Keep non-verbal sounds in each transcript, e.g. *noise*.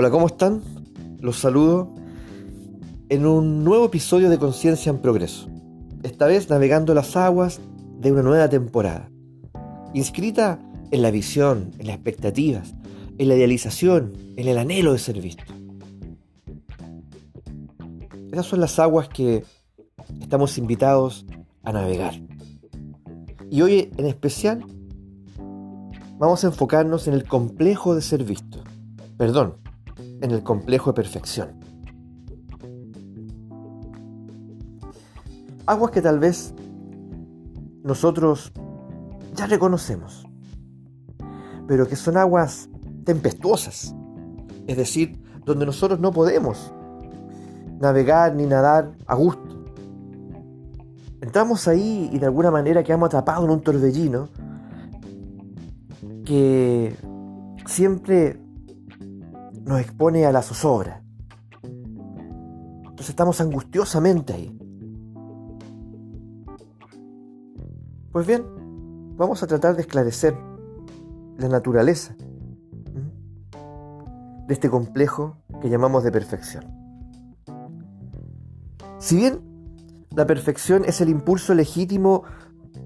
Hola, ¿cómo están? Los saludo en un nuevo episodio de Conciencia en Progreso. Esta vez navegando las aguas de una nueva temporada. Inscrita en la visión, en las expectativas, en la idealización, en el anhelo de ser visto. Esas son las aguas que estamos invitados a navegar. Y hoy en especial vamos a enfocarnos en el complejo de ser visto. Perdón, en el complejo de perfección. Aguas que tal vez nosotros ya reconocemos, pero que son aguas tempestuosas, es decir, donde nosotros no podemos navegar ni nadar a gusto. Entramos ahí y de alguna manera quedamos atrapados en un torbellino que siempre nos expone a la zozobra. Entonces estamos angustiosamente ahí. Pues bien, vamos a tratar de esclarecer la naturaleza de este complejo que llamamos de perfección. Si bien la perfección es el impulso legítimo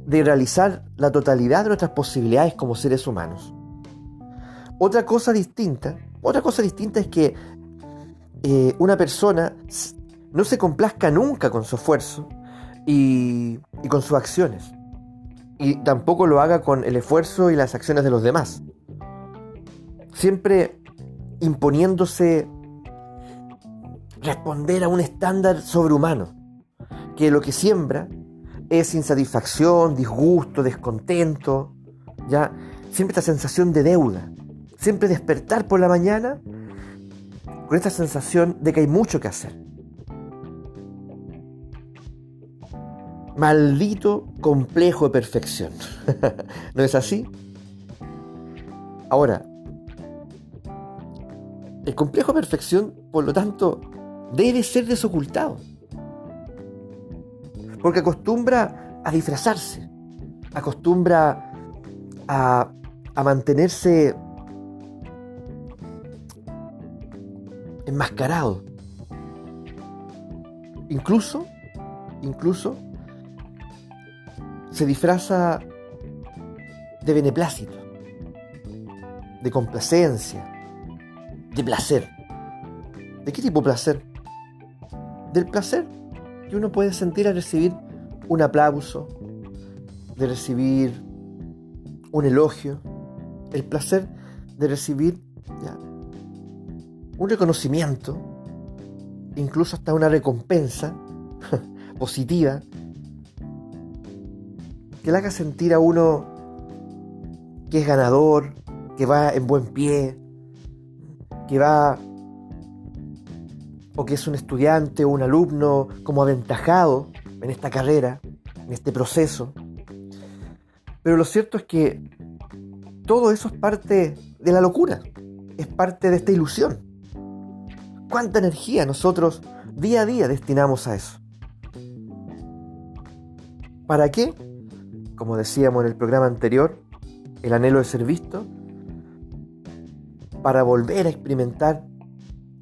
de realizar la totalidad de nuestras posibilidades como seres humanos, otra cosa distinta otra cosa distinta es que eh, una persona no se complazca nunca con su esfuerzo y, y con sus acciones. Y tampoco lo haga con el esfuerzo y las acciones de los demás. Siempre imponiéndose responder a un estándar sobrehumano, que lo que siembra es insatisfacción, disgusto, descontento, ya siempre esta sensación de deuda, Siempre despertar por la mañana con esta sensación de que hay mucho que hacer. Maldito complejo de perfección. *laughs* ¿No es así? Ahora, el complejo de perfección, por lo tanto, debe ser desocultado. Porque acostumbra a disfrazarse, acostumbra a, a mantenerse enmascarado. Incluso, incluso, se disfraza de beneplácito, de complacencia, de placer. ¿De qué tipo de placer? Del placer que uno puede sentir al recibir un aplauso, de recibir un elogio, el placer de recibir un reconocimiento, incluso hasta una recompensa *laughs* positiva, que le haga sentir a uno que es ganador, que va en buen pie, que va o que es un estudiante o un alumno como aventajado en esta carrera, en este proceso. Pero lo cierto es que todo eso es parte de la locura, es parte de esta ilusión cuánta energía nosotros día a día destinamos a eso. ¿Para qué? Como decíamos en el programa anterior, el anhelo de ser visto, para volver a experimentar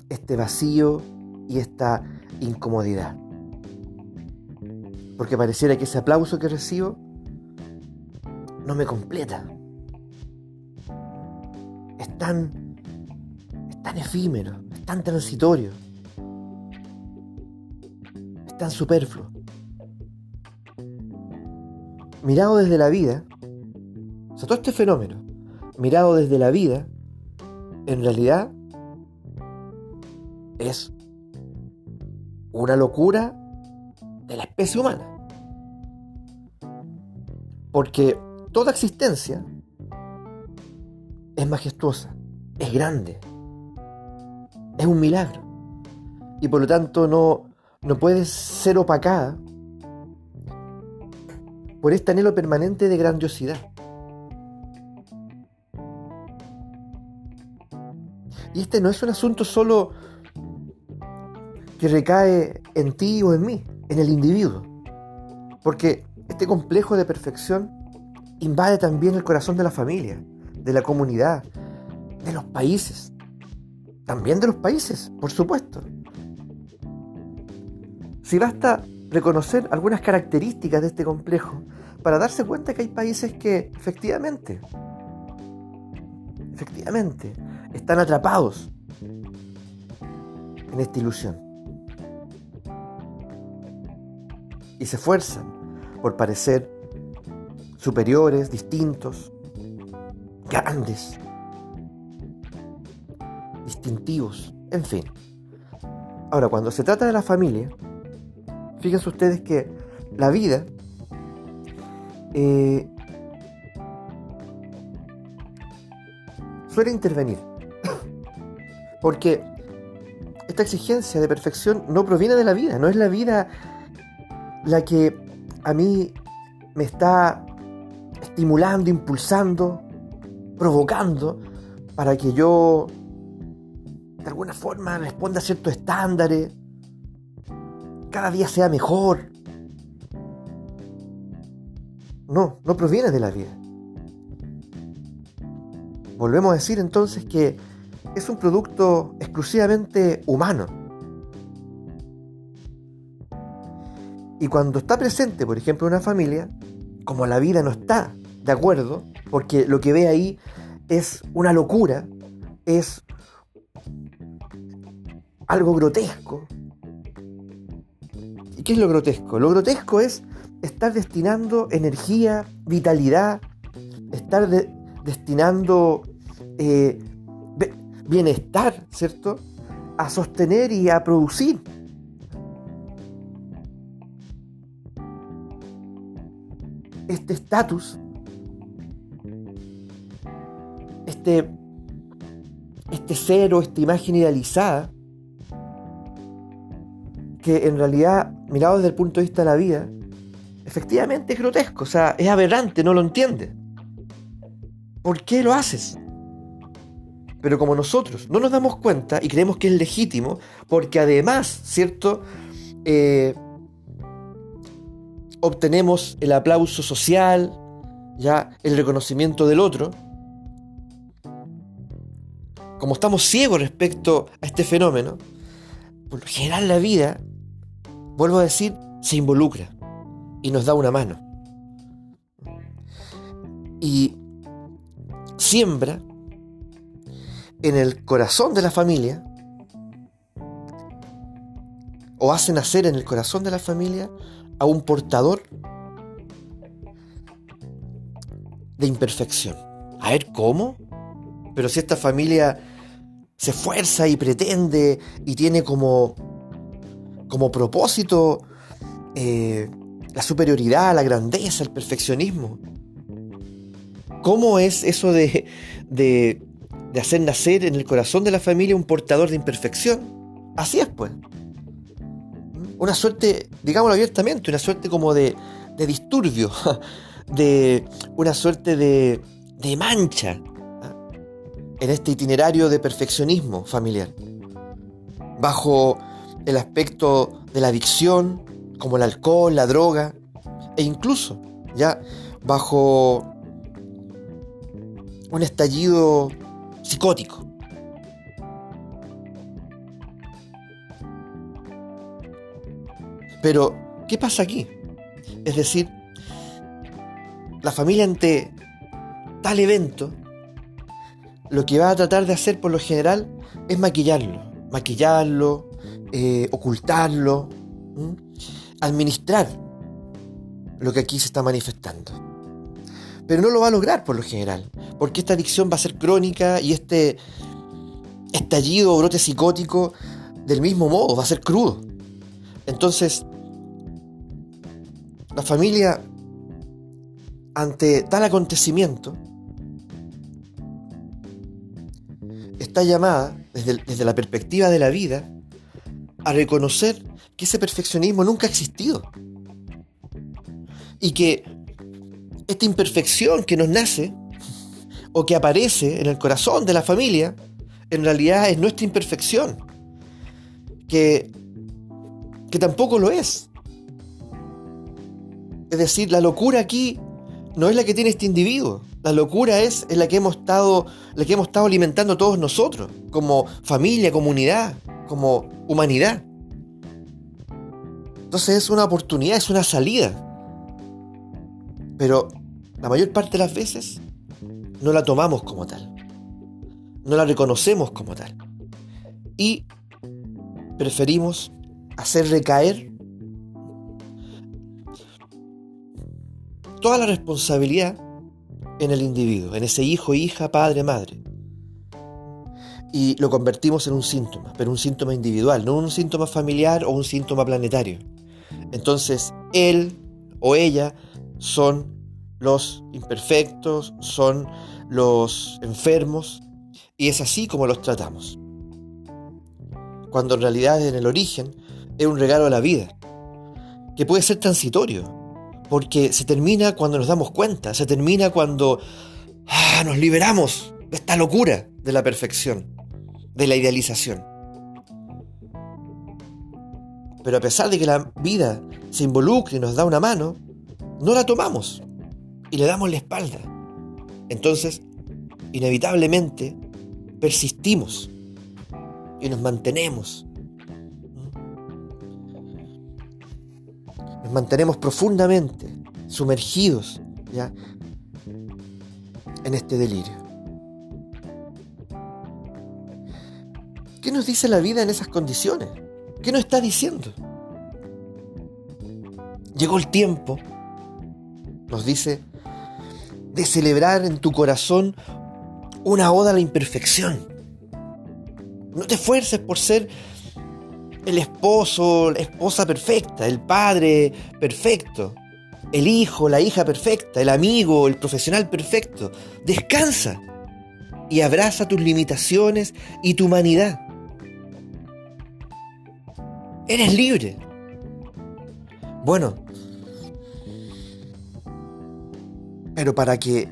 este vacío y esta incomodidad. Porque pareciera que ese aplauso que recibo no me completa. Es tan, es tan efímero, tan transitorio, es tan superfluo. Mirado desde la vida, o sea, todo este fenómeno, mirado desde la vida, en realidad es una locura de la especie humana. Porque toda existencia es majestuosa, es grande, es un milagro. Y por lo tanto no, no puede ser opacada por este anhelo permanente de grandiosidad. Y este no es un asunto solo que recae en ti o en mí, en el individuo. Porque este complejo de perfección invade también el corazón de la familia, de la comunidad, de los países también de los países, por supuesto. Si basta reconocer algunas características de este complejo para darse cuenta que hay países que efectivamente, efectivamente, están atrapados en esta ilusión. Y se esfuerzan por parecer superiores, distintos, grandes, distintivos, en fin. Ahora, cuando se trata de la familia, fíjense ustedes que la vida eh, suele intervenir. *laughs* Porque esta exigencia de perfección no proviene de la vida, no es la vida la que a mí me está estimulando, impulsando, provocando para que yo alguna forma responda a ciertos estándares, cada día sea mejor. No, no proviene de la vida. Volvemos a decir entonces que es un producto exclusivamente humano. Y cuando está presente, por ejemplo, una familia, como la vida no está de acuerdo, porque lo que ve ahí es una locura, es algo grotesco. ¿Y qué es lo grotesco? Lo grotesco es estar destinando energía, vitalidad, estar destinando eh, bienestar, ¿cierto? A sostener y a producir. Este estatus, este, este cero, esta imagen idealizada, que en realidad, mirado desde el punto de vista de la vida, efectivamente es grotesco, o sea, es aberrante, no lo entiende. ¿Por qué lo haces? Pero como nosotros no nos damos cuenta y creemos que es legítimo, porque además, ¿cierto? Eh, obtenemos el aplauso social, ya el reconocimiento del otro. Como estamos ciegos respecto a este fenómeno, por general la vida, vuelvo a decir, se involucra y nos da una mano. Y siembra en el corazón de la familia, o hace nacer en el corazón de la familia a un portador de imperfección. A ver, ¿cómo? Pero si esta familia se esfuerza y pretende y tiene como, como propósito eh, la superioridad, la grandeza, el perfeccionismo. ¿Cómo es eso de, de de hacer nacer en el corazón de la familia un portador de imperfección. Así es, pues. Una suerte, digámoslo abiertamente, una suerte como de, de disturbio, *laughs* de una suerte de, de mancha ¿ah? en este itinerario de perfeccionismo familiar. Bajo el aspecto de la adicción, como el alcohol, la droga, e incluso ya bajo un estallido psicótico. Pero, ¿qué pasa aquí? Es decir, la familia ante tal evento, lo que va a tratar de hacer por lo general es maquillarlo, maquillarlo, eh, ocultarlo, administrar lo que aquí se está manifestando. Pero no lo va a lograr por lo general, porque esta adicción va a ser crónica y este estallido o brote psicótico del mismo modo va a ser crudo. Entonces, la familia, ante tal acontecimiento, está llamada, desde, desde, la perspectiva de la vida, a reconocer que ese perfeccionismo nunca ha existido. Y que esta imperfección que nos nace o que aparece en el corazón de la familia, en realidad es nuestra imperfección, que, que tampoco lo es. Es decir, la locura aquí no es la que tiene este individuo. La locura es, la que hemos estado, la que hemos estado alimentando todos nosotros, como familia, comunidad, como humanidad. Entonces es una oportunidad, es una salida. Pero la mayor parte de las veces no la tomamos como tal. No la reconocemos como tal. Y preferimos hacer recaer toda la responsabilidad en el individuo, en ese hijo, hija, padre, madre. Y lo convertimos en un síntoma, pero un síntoma individual, no un síntoma familiar o un síntoma planetario. Entonces, él o ella son los imperfectos, son los enfermos, y es así como los tratamos. Cuando en realidad en el origen es un regalo a la vida, que puede ser transitorio, porque se termina cuando nos damos cuenta, se termina cuando ah, nos liberamos de esta locura de la perfección, de la idealización. Pero a pesar de que la vida se involucre y nos da una mano, no la tomamos y le damos la espalda. Entonces, inevitablemente, persistimos y nos mantenemos. Nos mantenemos profundamente sumergidos ¿ya? en este delirio. ¿Qué nos dice la vida en esas condiciones? ¿Qué nos está diciendo? Llegó el tiempo, nos dice, de celebrar en tu corazón una oda a la imperfección. No te esfuerces por ser el esposo, la esposa perfecta, el padre perfecto, el hijo, la hija perfecta, el amigo, el profesional perfecto. Descansa y abraza tus limitaciones y tu humanidad. Eres libre. Bueno, pero para que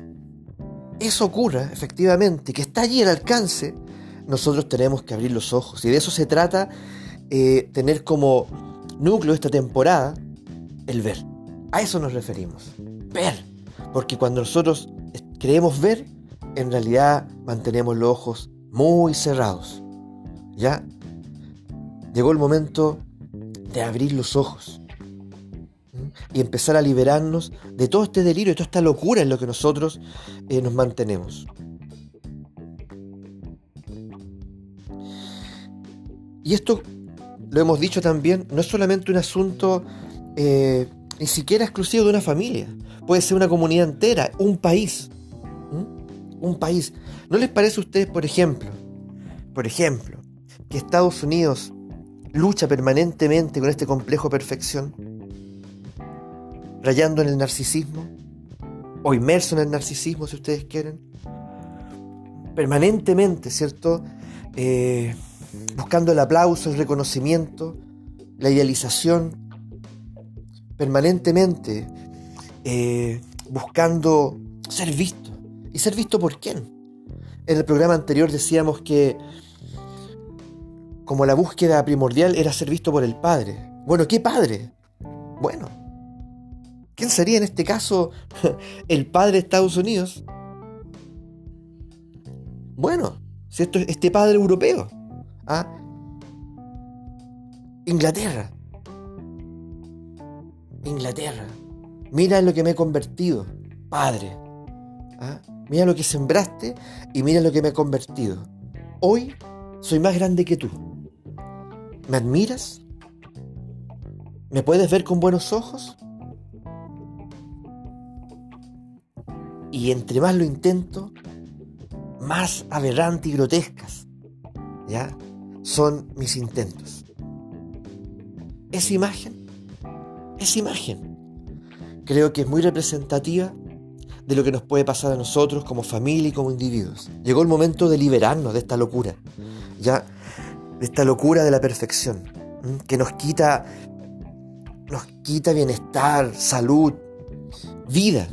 eso ocurra, efectivamente, que está allí al alcance, nosotros tenemos que abrir los ojos. Y de eso se trata eh, tener como núcleo esta temporada el ver. A eso nos referimos. Ver. Porque cuando nosotros creemos ver, en realidad mantenemos los ojos muy cerrados. ¿Ya? Llegó el momento de abrir los ojos y empezar a liberarnos de todo este delirio, de toda esta locura en lo que nosotros eh, nos mantenemos. Y esto, lo hemos dicho también, no es solamente un asunto eh, ni siquiera exclusivo de una familia, puede ser una comunidad entera, un país. Un país. ¿No les parece a ustedes, por ejemplo, por ejemplo, que Estados Unidos lucha permanentemente con este complejo perfección, rayando en el narcisismo, o inmerso en el narcisismo, si ustedes quieren, permanentemente, ¿cierto? Eh, buscando el aplauso, el reconocimiento, la idealización, permanentemente eh, buscando ser visto. ¿Y ser visto por quién? En el programa anterior decíamos que como la búsqueda primordial era ser visto por el Padre. Bueno, ¿qué Padre? Bueno, ¿quién sería en este caso *laughs* el Padre de Estados Unidos? Bueno, si esto, este Padre europeo. ¿ah? Inglaterra. Inglaterra. Mira en lo que me he convertido, Padre. ¿ah? Mira lo que sembraste y mira lo que me he convertido. Hoy soy más grande que tú. ¿Me admiras? ¿Me puedes ver con buenos ojos? Y entre más lo intento, más aberrante y grotescas, ¿ya? Son mis intentos. Esa imagen, esa imagen, creo que es muy representativa de lo que nos puede pasar a nosotros como familia y como individuos. Llegó el momento de liberarnos de esta locura, ¿ya? De esta locura de la perfección, que nos quita, nos quita bienestar, salud, vida.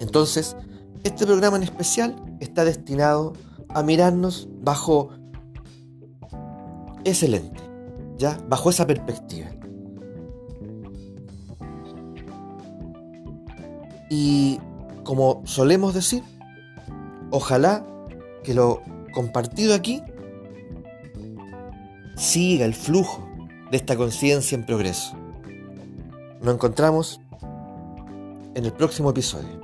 Entonces, este programa en especial está destinado a mirarnos bajo ese lente, ¿ya? Bajo esa perspectiva. Y como solemos decir, ojalá que lo compartido aquí siga el flujo de esta conciencia en progreso. Nos encontramos en el próximo episodio.